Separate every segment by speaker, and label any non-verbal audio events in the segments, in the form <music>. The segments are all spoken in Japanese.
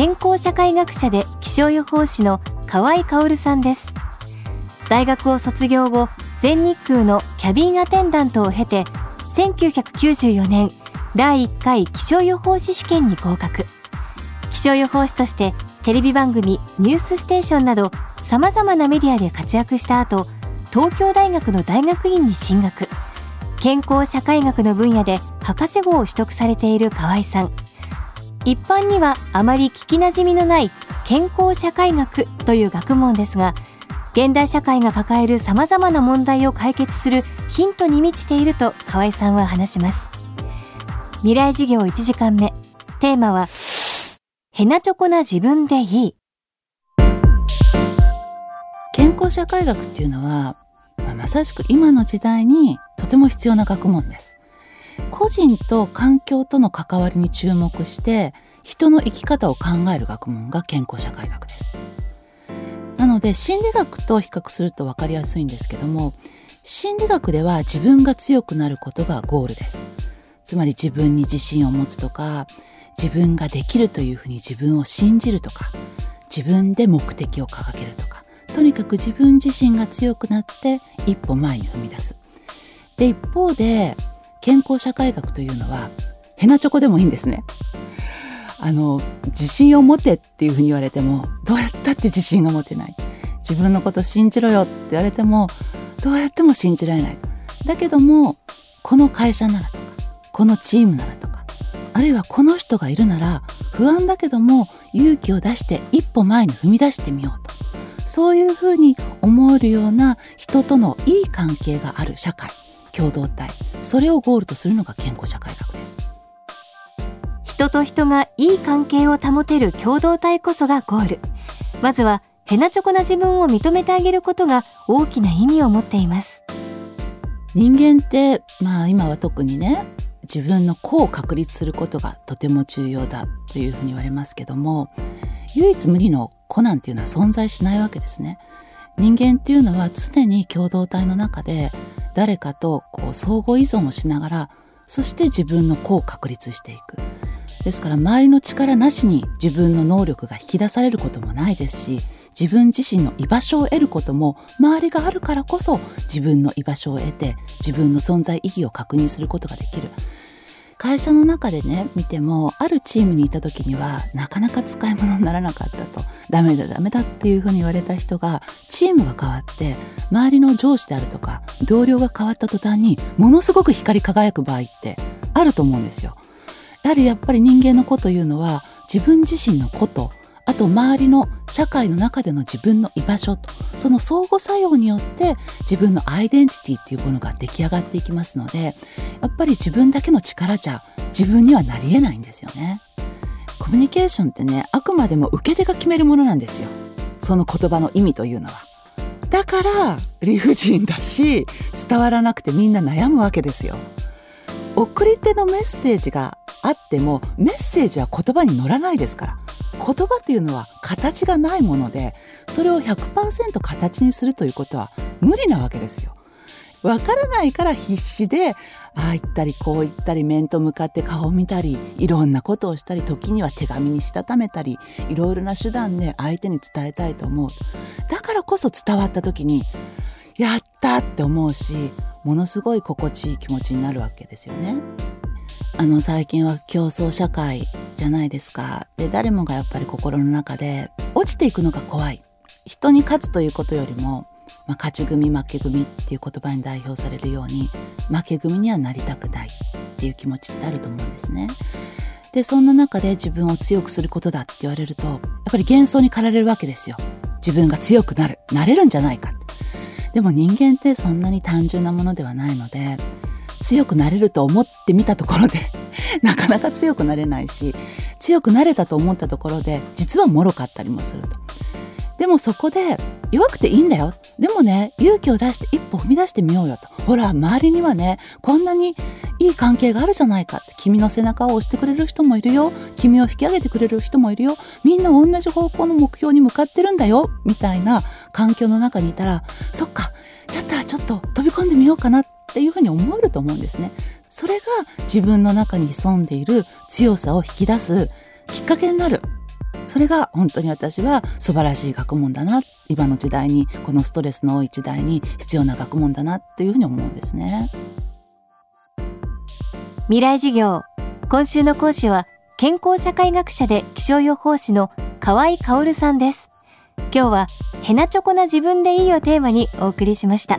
Speaker 1: 健康社会学者で気象予報士の河合薫さんです。大学を卒業後、全日空のキャビンアテンダントを経て、1994年、第1回気象予報士試験に合格。気象予報士としてテレビ番組「ニュースステーション」などさまざまなメディアで活躍した後東京大学の大学院に進学健康社会学の分野で博士号を取得されている河合さん一般にはあまり聞きなじみのない健康社会学という学問ですが現代社会が抱えるさまざまな問題を解決するヒントに満ちていると河合さんは話します。未来事業1時間目。テーマはヘナチョコな自分でいい。
Speaker 2: 健康社会学っていうのは、まあまさしく今の時代にとても必要な学問です。個人と環境との関わりに注目して人の生き方を考える学問が健康社会学です。なので心理学と比較すると分かりやすいんですけども心理学では自分が強くなることがゴールです。つまり自分に自信を持つとか自分ができるというふうに自分を信じるとか自分で目的を掲げるとかとにかく自分自身が強くなって一歩前に踏み出す。で一方で健康社会学というのはヘナチョコでもいいんですね。あの自信を持てっていうふうに言われてもどうやったって自信が持てない。自分のこと信じろよって言われてもどうやっても信じられない。だけどもこの会社ならとかこのチームならとかあるいはこの人がいるなら不安だけども勇気を出して一歩前に踏み出してみようと。そういうふうに思えるような人とのいい関係がある社会。共同体。それをゴールとするのが健康社会学です。
Speaker 1: 人と人がいい関係を保てる共同体こそがゴール。まずはヘナチョコな自分を認めてあげることが大きな意味を持っています。
Speaker 2: 人間ってまあ今は特にね自分の個を確立することがとても重要だというふうに言われますけども唯一無二の個なんていうのは存在しないわけですね。人間っていうのは常に共同体の中で誰かとこう相互依存をしながらそして自分の子を確立していく。ですから周りの力なしに自分の能力が引き出されることもないですし自分自身の居場所を得ることも周りがあるからこそ自分の居場所を得て自分の存在意義を確認することができる会社の中でね見てもあるチームにいた時にはなかなか使い物にならなかったとダメだダメだっていうふうに言われた人がチームが変わって周りの上司であるとか同僚が変わった途端にものすごく光り輝く場合ってあると思うんですよ。やはりやっぱり人間の子というのは自分自身のことあと周りの社会の中での自分の居場所とその相互作用によって自分のアイデンティティっていうものが出来上がっていきますのでやっぱり自分だけの力じゃ自分にはなり得ないんですよね。コミュニケーションってねあくまでも受け手が決めるものなんですよその言葉の意味というのは。だから理不尽だし伝わらなくてみんな悩むわけですよ。送り手のメッセージがあってもメッセージは言葉に乗らないですから言葉というのは形がないものでそれを100%形にするということは無理なわけですよ。わからないから必死でああ言ったりこう言ったり面と向かって顔を見たりいろんなことをしたり時には手紙にしたためたりいろいろな手段で相手に伝えたいと思うだからこそ伝わった時にやったって思うしものすごい心地いい気持ちになるわけですよね。あの最近は競争社会じゃないですか。で誰もがやっぱり心の中で落ちていくのが怖い。人に勝つということよりも、まあ、勝ち組負け組っていう言葉に代表されるように負け組にはなりたくないっていう気持ちってあると思うんですね。でそんな中で自分を強くすることだって言われるとやっぱり幻想に駆られるわけですよ。自分が強くなるなれるんじゃないか。でも人間ってそんなに単純なものではないので強くなれると思ってみたところで <laughs> なかなか強くなれないし強くなれたと思ったところで実は脆かったりもすると。でもそこで弱くていいんだよ。でもね勇気を出して一歩踏み出してみようよと。ほら周りにはねこんなにいい関係があるじゃないかって君の背中を押してくれる人もいるよ。君を引き上げてくれる人もいるよ。みんな同じ方向の目標に向かってるんだよ。みたいな環境の中にいたらそっかだったらちょっと飛び込んでみようかなってっていうふうに思えると思うんですね。それが自分の中に潜んでいる強さを引き出すきっかけになる。それが本当に私は素晴らしい学問だな。今の時代にこのストレスの多い時代に必要な学問だなっていうふうに思うんですね。
Speaker 1: 未来授業今週の講師は健康社会学者で気象予報士の河合薫さんです。今日はヘナチョコな自分でいいをテーマにお送りしました。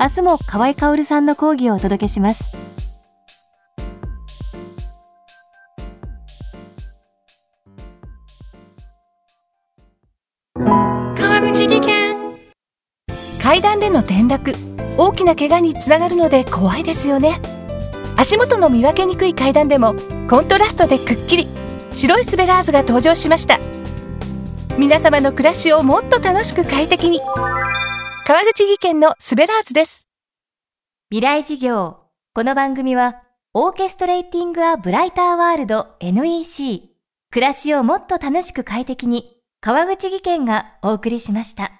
Speaker 1: 明日も河合薫さんの講義をお届けします。
Speaker 3: 川口技研。
Speaker 4: 階段での転落。大きな怪我につながるので怖いですよね。足元の見分けにくい階段でもコントラストでくっきり。白いスベラーズが登場しました。皆様の暮らしをもっと楽しく快適に川口技研のスベラーズです。
Speaker 1: 未来事業。この番組はオーケストレーティング・ア・ブライター・ワールド NEC 暮らしをもっと楽しく快適に川口技研がお送りしました。